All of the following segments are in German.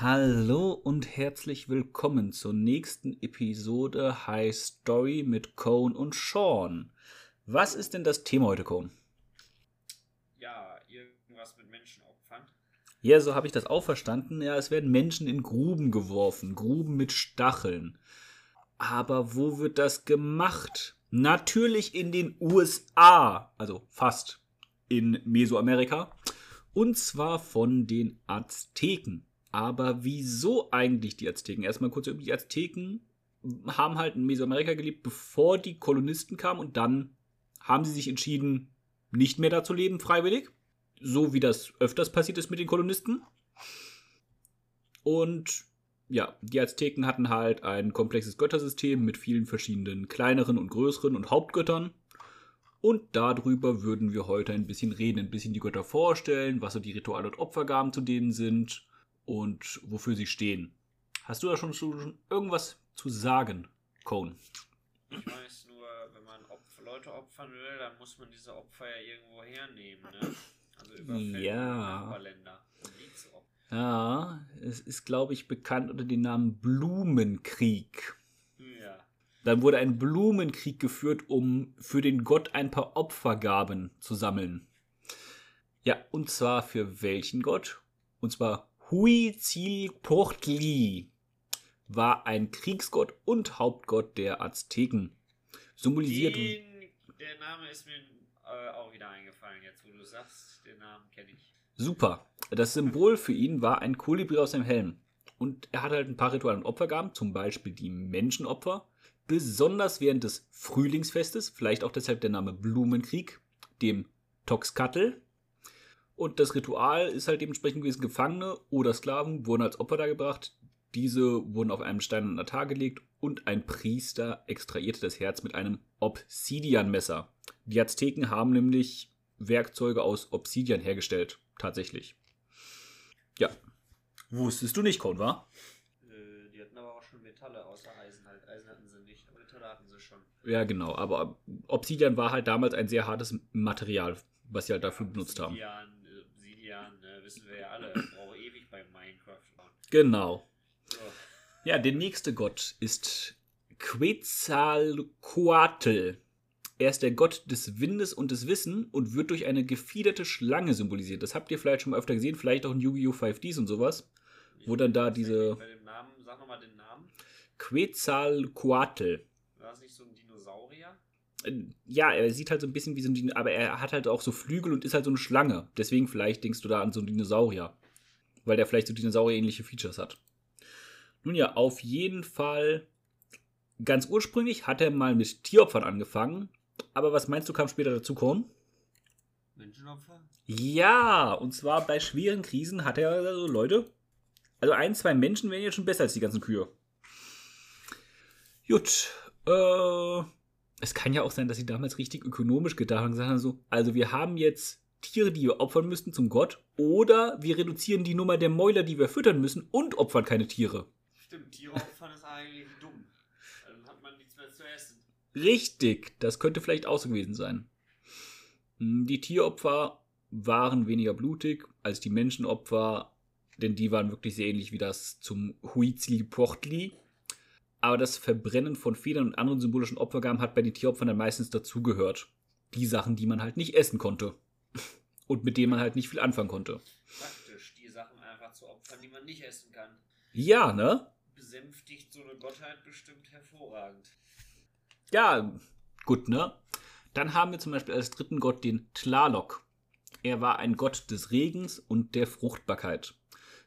Hallo und herzlich willkommen zur nächsten Episode High Story mit Cone und Sean. Was ist denn das Thema heute, Cone? Ja, irgendwas mit Menschenopfern. Ja, so habe ich das auch verstanden. Ja, es werden Menschen in Gruben geworfen, Gruben mit Stacheln. Aber wo wird das gemacht? Natürlich in den USA, also fast in Mesoamerika. Und zwar von den Azteken. Aber wieso eigentlich die Azteken? Erstmal kurz über die Azteken haben halt in Mesoamerika gelebt, bevor die Kolonisten kamen und dann haben sie sich entschieden, nicht mehr da zu leben, freiwillig. So wie das öfters passiert ist mit den Kolonisten. Und ja, die Azteken hatten halt ein komplexes Göttersystem mit vielen verschiedenen kleineren und größeren und Hauptgöttern. Und darüber würden wir heute ein bisschen reden, ein bisschen die Götter vorstellen, was so die Rituale und Opfergaben zu denen sind und wofür sie stehen. Hast du da schon, schon irgendwas zu sagen, Cone? Ich weiß nur, wenn man Opfer, Leute opfern will, dann muss man diese Opfer ja irgendwo hernehmen, ne? Also über Ja. Nachbarländer. um die zu opfern. Ja, es ist, glaube ich, bekannt unter dem Namen Blumenkrieg. Ja. Dann wurde ein Blumenkrieg geführt, um für den Gott ein paar Opfergaben zu sammeln. Ja, und zwar für welchen Gott? Und zwar Huitzilopochtli war ein Kriegsgott und Hauptgott der Azteken. Symbolisiert Den, der Name ist mir äh, auch wieder eingefallen, jetzt wo du sagst, den Namen kenne ich. Super. Das Symbol für ihn war ein Kolibri aus seinem Helm. Und er hatte halt ein paar Rituale und Opfergaben, zum Beispiel die Menschenopfer. Besonders während des Frühlingsfestes, vielleicht auch deshalb der Name Blumenkrieg, dem Toxkatl. Und das Ritual ist halt dementsprechend gewesen, Gefangene oder Sklaven wurden als Opfer dargebracht. Diese wurden auf einem Stein an Altar gelegt und ein Priester extrahierte das Herz mit einem Obsidianmesser. Die Azteken haben nämlich Werkzeuge aus Obsidian hergestellt, tatsächlich. Ja. Wusstest du nicht, war? Äh, die hatten aber auch schon Metalle außer Eisen halt. Eisen hatten sie nicht, aber Metalle hatten sie schon. Ja, genau. Aber Obsidian war halt damals ein sehr hartes Material, was sie halt dafür benutzt haben. Obsidian, Obsidian, äh, wissen wir ja alle. Brauche ewig bei Minecraft. Genau. So. Ja, der nächste Gott ist Quetzalcoatl. Er ist der Gott des Windes und des Wissen und wird durch eine gefiederte Schlange symbolisiert. Das habt ihr vielleicht schon mal öfter gesehen, vielleicht auch in Yu-Gi-Oh! 5Ds und sowas. Wo dann da diese- Bei dem Namen, sag nochmal den Namen. Quetzalcoatl. War das nicht so ein Ja, er sieht halt so ein bisschen wie so ein Dinosaurier, aber er hat halt auch so Flügel und ist halt so eine Schlange. Deswegen vielleicht denkst du da an so einen Dinosaurier. Weil der vielleicht so Dinosaurier-ähnliche Features hat. Nun ja, auf jeden Fall. Ganz ursprünglich hat er mal mit Tieropfern angefangen. Aber was meinst du, kam später dazu, Korn? Menschenopfer? Ja, und zwar bei schweren Krisen hat er also Leute. Also ein, zwei Menschen wären jetzt schon besser als die ganzen Kühe. Gut, äh, es kann ja auch sein, dass sie damals richtig ökonomisch gedacht haben und gesagt haben so, also wir haben jetzt Tiere, die wir opfern müssten zum Gott, oder wir reduzieren die Nummer der Mäuler, die wir füttern müssen und opfern keine Tiere. Stimmt, Tiere opfern ist eigentlich dumm. Dann hat man nichts mehr zu essen. Richtig, das könnte vielleicht auch so gewesen sein. Hm, Die Tieropfer waren weniger blutig als die Menschenopfer, denn die waren wirklich sehr ähnlich wie das zum Huitzilopochtli. Aber das Verbrennen von Federn und anderen symbolischen Opfergaben hat bei den Tieropfern dann meistens dazugehört. Die Sachen, die man halt nicht essen konnte. Und mit denen man halt nicht viel anfangen konnte. Praktisch, die Sachen einfach zu opfern, die man nicht essen kann. Ja, ne? Besänftigt so eine Gottheit bestimmt hervorragend. Ja, gut, ne? Dann haben wir zum Beispiel als dritten Gott den Tlaloc. Er war ein Gott des Regens und der Fruchtbarkeit.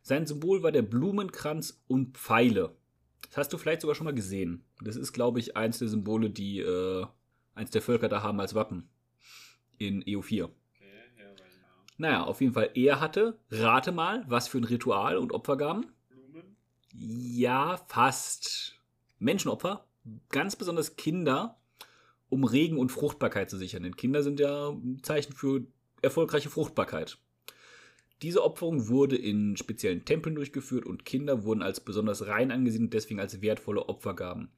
Sein Symbol war der Blumenkranz und Pfeile. Das hast du vielleicht sogar schon mal gesehen. Das ist, glaube ich, eins der Symbole, die äh, eins der Völker da haben als Wappen. In EU4. Okay, ja. Naja, auf jeden Fall, er hatte, rate mal, was für ein Ritual und Opfergaben? Blumen? Ja, fast. Menschenopfer, ganz besonders Kinder, um Regen und Fruchtbarkeit zu sichern. Denn Kinder sind ja ein Zeichen für erfolgreiche Fruchtbarkeit. Diese Opferung wurde in speziellen Tempeln durchgeführt und Kinder wurden als besonders rein angesehen und deswegen als wertvolle Opfergaben.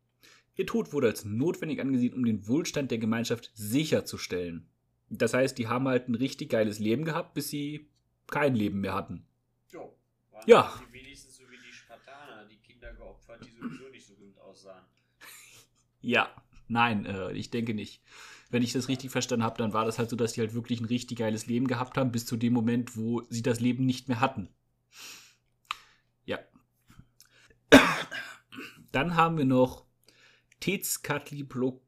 Ihr Tod wurde als notwendig angesehen, um den Wohlstand der Gemeinschaft sicherzustellen. Das heißt, die haben halt ein richtig geiles Leben gehabt, bis sie kein Leben mehr hatten. Jo. Waren Ja. Die wenigstens so wie geopfert, die sowieso nicht so gut aussahen. Ja, nein, äh, ich denke nicht. Wenn ich das richtig verstanden habe, dann war das halt so, dass die halt wirklich ein richtig geiles Leben gehabt haben, bis zu dem Moment, wo sie das Leben nicht mehr hatten. Ja. Dann haben wir noch Tezcatlipoca.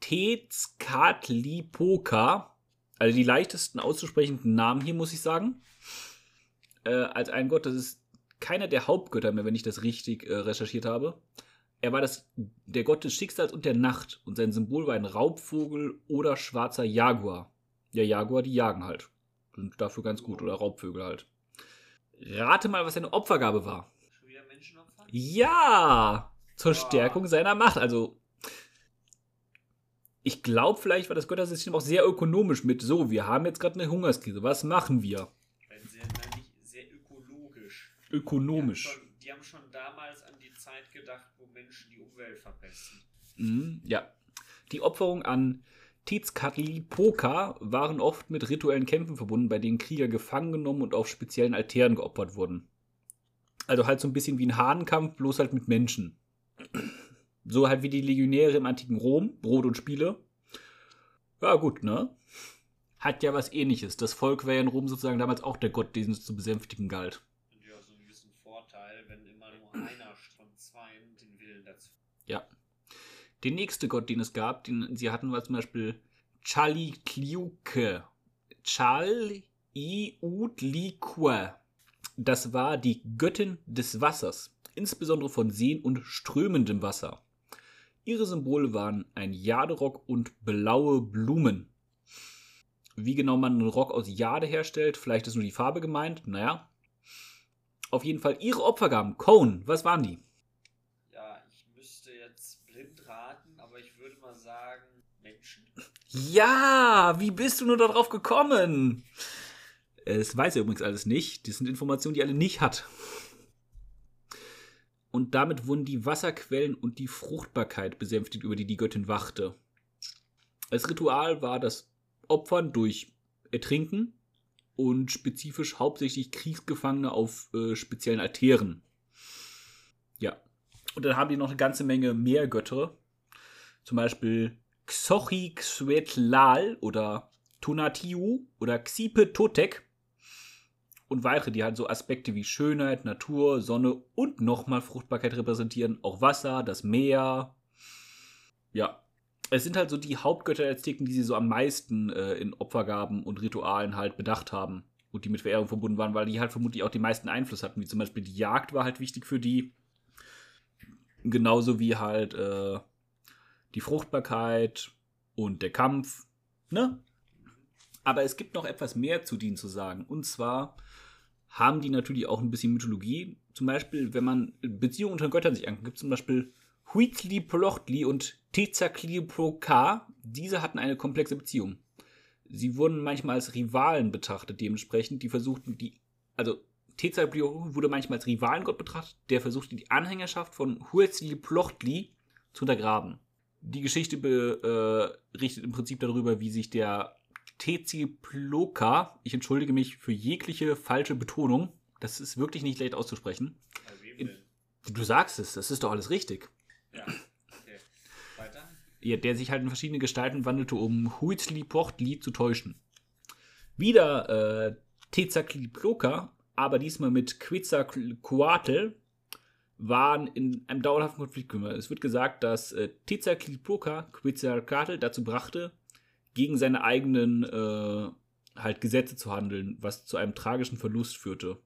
Tezcatlipoca. Also die leichtesten auszusprechenden Namen hier, muss ich sagen. Äh, als ein Gott, das ist keiner der Hauptgötter mehr, wenn ich das richtig äh, recherchiert habe. Er war das, der Gott des Schicksals und der Nacht und sein Symbol war ein Raubvogel oder schwarzer Jaguar. Ja, Jaguar, die jagen halt. Sind dafür ganz gut. Oder Raubvögel halt. Rate mal, was seine Opfergabe war. Schon wieder Menschenopfer? Ja! Zur Boah. Stärkung seiner Macht. Also, ich glaube, vielleicht war das Göttersystem auch sehr ökonomisch mit so, wir haben jetzt gerade eine Hungerskrise. Was machen wir? Sehr, sehr ökologisch. Ökonomisch. Die haben, schon, die haben schon damals an die Zeit gedacht, wo Menschen die Umwelt verpesten. Mhm, ja. Die Opferung an Tezcatlipoca waren oft mit rituellen Kämpfen verbunden, bei denen Krieger gefangen genommen und auf speziellen Altären geopfert wurden. Also halt so ein bisschen wie ein Hahnenkampf, bloß halt mit Menschen. So halt wie die Legionäre im antiken Rom, Brot und Spiele. Ja, gut, ne? Hat ja was ähnliches. Das Volk war ja in Rom sozusagen damals auch der Gott, den es zu besänftigen galt. Und ja, so einen gewissen Vorteil, wenn immer nur einer von zweien den Willen dazu. Ja. Der nächste Gott, den es gab, den sie hatten, war zum Beispiel Chalikliuke. Chaliutlique. Das war die Göttin des Wassers, insbesondere von Seen und strömendem Wasser. Ihre Symbole waren ein Jaderock und blaue Blumen. Wie genau man einen Rock aus Jade herstellt, vielleicht ist nur die Farbe gemeint, naja. Auf jeden Fall ihre Opfergaben. Cone, was waren die? Müsste jetzt blind raten, aber ich würde mal sagen, Menschen. Ja, wie bist du nur darauf gekommen? Es weiß er übrigens alles nicht. Das sind Informationen, die er alle nicht hat. Und damit wurden die Wasserquellen und die Fruchtbarkeit besänftigt, über die die Göttin wachte. Das Ritual war das Opfern durch Ertrinken und spezifisch hauptsächlich Kriegsgefangene auf äh, speziellen Altären. Ja. Und dann haben die noch eine ganze Menge mehr Götter. Zum Beispiel Xochi Xwetlal oder Tonatiu oder Xipe Totek. Und weitere, die halt so Aspekte wie Schönheit, Natur, Sonne und nochmal Fruchtbarkeit repräsentieren. Auch Wasser, das Meer. Ja. Es sind halt so die Hauptgötter der Azteken, die sie so am meisten äh, in Opfergaben und Ritualen halt bedacht haben. Und die mit Verehrung verbunden waren, weil die halt vermutlich auch die meisten Einfluss hatten. Wie zum Beispiel die Jagd war halt wichtig für die. Genauso wie halt äh, die Fruchtbarkeit und der Kampf. Ne? Aber es gibt noch etwas mehr zu denen zu sagen. Und zwar haben die natürlich auch ein bisschen Mythologie. Zum Beispiel, wenn man Beziehungen unter Göttern sich anguckt, gibt es zum Beispiel Huitli Plochtli und Tezcatlipoca. Diese hatten eine komplexe Beziehung. Sie wurden manchmal als Rivalen betrachtet, dementsprechend. Die versuchten die, also Tezcatlipoca wurde manchmal als Rivalengott betrachtet, der versuchte die Anhängerschaft von Huitli Plochtli zu untergraben. Die Geschichte berichtet im Prinzip darüber, wie sich der Tezcatlipoca, ich entschuldige mich für jegliche falsche Betonung, das ist wirklich nicht leicht auszusprechen. Wem In-? Du sagst es, das ist doch alles richtig. Ja, okay. Weiter? Ja, der sich halt in verschiedene Gestalten wandelte, um Huitli Pochtli zu täuschen. Wieder äh, Tezcatlipoca, aber diesmal mit Quetzalcoatl, waren in einem dauerhaften Konflikt gekümmert. Es wird gesagt, dass äh, Tezcatlipoca Quetzalcoatl dazu brachte, gegen seine eigenen äh, halt Gesetze zu handeln, was zu einem tragischen Verlust führte.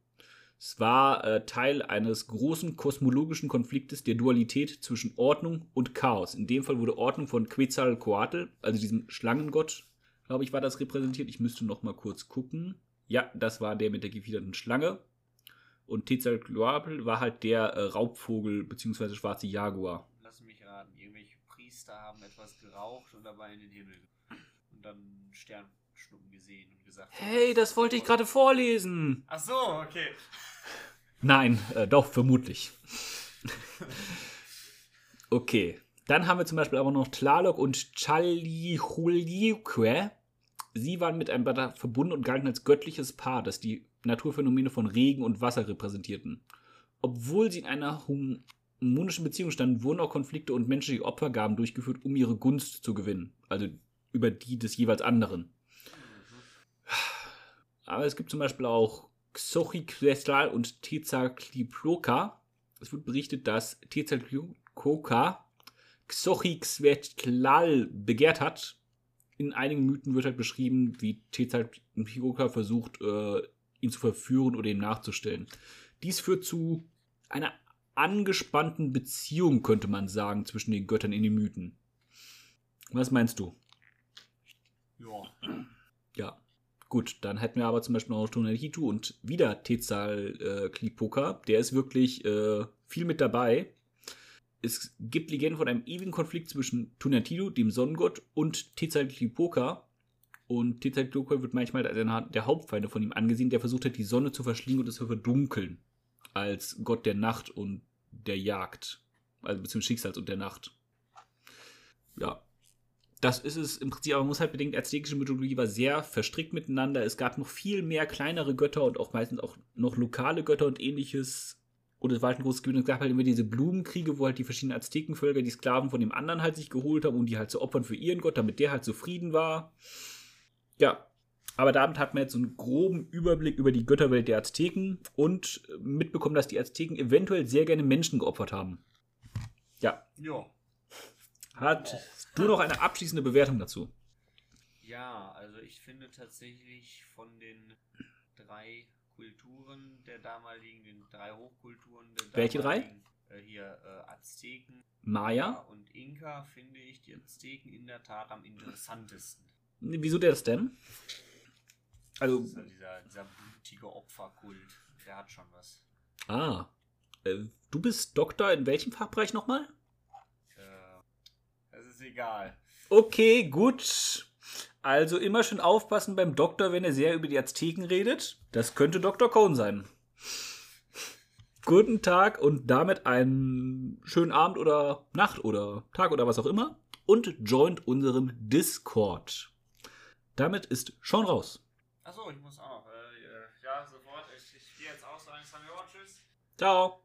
Es war äh, Teil eines großen kosmologischen Konfliktes der Dualität zwischen Ordnung und Chaos. In dem Fall wurde Ordnung von Quetzalcoatl, also diesem Schlangengott, glaube ich, war das repräsentiert. Ich müsste noch mal kurz gucken. Ja, das war der mit der gefiederten Schlange. Und Quetzalcoatl war halt der äh, Raubvogel bzw. schwarze Jaguar. Lass mich raten. Irgendwelche Priester haben etwas geraucht und dabei in den Himmel. Und dann Sternschnuppen gesehen und gesagt. Hey, das wollte ich gerade vorlesen. Ach so, okay. Nein, äh, doch, vermutlich. okay. Dann haben wir zum Beispiel aber noch Tlaloc und Chalihulique. Sie waren miteinander verbunden und galten als göttliches Paar, das die Naturphänomene von Regen und Wasser repräsentierten. Obwohl sie in einer harmonischen Beziehungen standen, wurden auch Konflikte und menschliche Opfergaben durchgeführt, um ihre Gunst zu gewinnen. Also über die des jeweils anderen. Aber es gibt zum Beispiel auch Xochiquetzal und Tezcatlipoca. Es wird berichtet, dass Tezcatlipoca Xochiquetzal begehrt hat. In einigen Mythen wird halt beschrieben, wie Tezcatlipoca versucht, äh, ihn zu verführen oder ihm nachzustellen. Dies führt zu einer angespannten Beziehung, könnte man sagen, zwischen den Göttern in den Mythen. Was meinst du? Ja. Ja. Gut, dann hätten wir aber zum Beispiel noch Tonalitu und wieder Tezcatlipoca. Äh, der ist wirklich äh, viel mit dabei. Es gibt Legenden von einem ewigen Konflikt zwischen Tonatidu, dem Sonnengott, und Tezcatlipoca. Und Tezcatlipoca wird manchmal als der Hauptfeinde von ihm angesehen, der versucht hat, die Sonne zu verschlingen und es zu verdunkeln. Als Gott der Nacht und der Jagd. Also beziehungsweise Schicksals und der Nacht. Ja, das ist es im Prinzip, aber man muss halt bedenken, aztekische Mythologie war sehr verstrickt miteinander. Es gab noch viel mehr kleinere Götter und auch meistens auch noch lokale Götter und ähnliches. Und es war halt ein großes Gebiet. Es gab halt immer diese Blumenkriege, wo halt die verschiedenen Aztekenvölker die Sklaven von dem anderen halt sich geholt haben, um die halt zu opfern für ihren Gott, damit der halt zufrieden war. Ja, aber damit hat man jetzt so einen groben Überblick über die Götterwelt der Azteken und mitbekommen, dass die Azteken eventuell sehr gerne Menschen geopfert haben. Ja. Ja. Hat du noch eine abschließende Bewertung dazu? Ja, also ich finde tatsächlich von den drei Kulturen der damaligen, den drei Hochkulturen der Welche drei? Äh, hier äh, Azteken Maya? und Inka finde ich die Azteken in der Tat am interessantesten. Wieso das denn? Also, ist ja dieser, dieser blutige Opferkult. Der hat schon was. ah. Äh, du bist Doktor in welchem Fachbereich nochmal? Äh, das ist egal. Okay, gut. Also immer schön aufpassen beim Doktor, wenn er sehr über die Azteken redet. Das könnte Dr. Cohn sein. Guten Tag und damit einen schönen Abend oder Nacht oder Tag oder was auch immer. Und joint unserem Discord. Damit ist schon raus. Achso, ich muss auch. Äh, ja, sofort. Ich, ich gehe jetzt auch wir auch Tschüss. Ciao.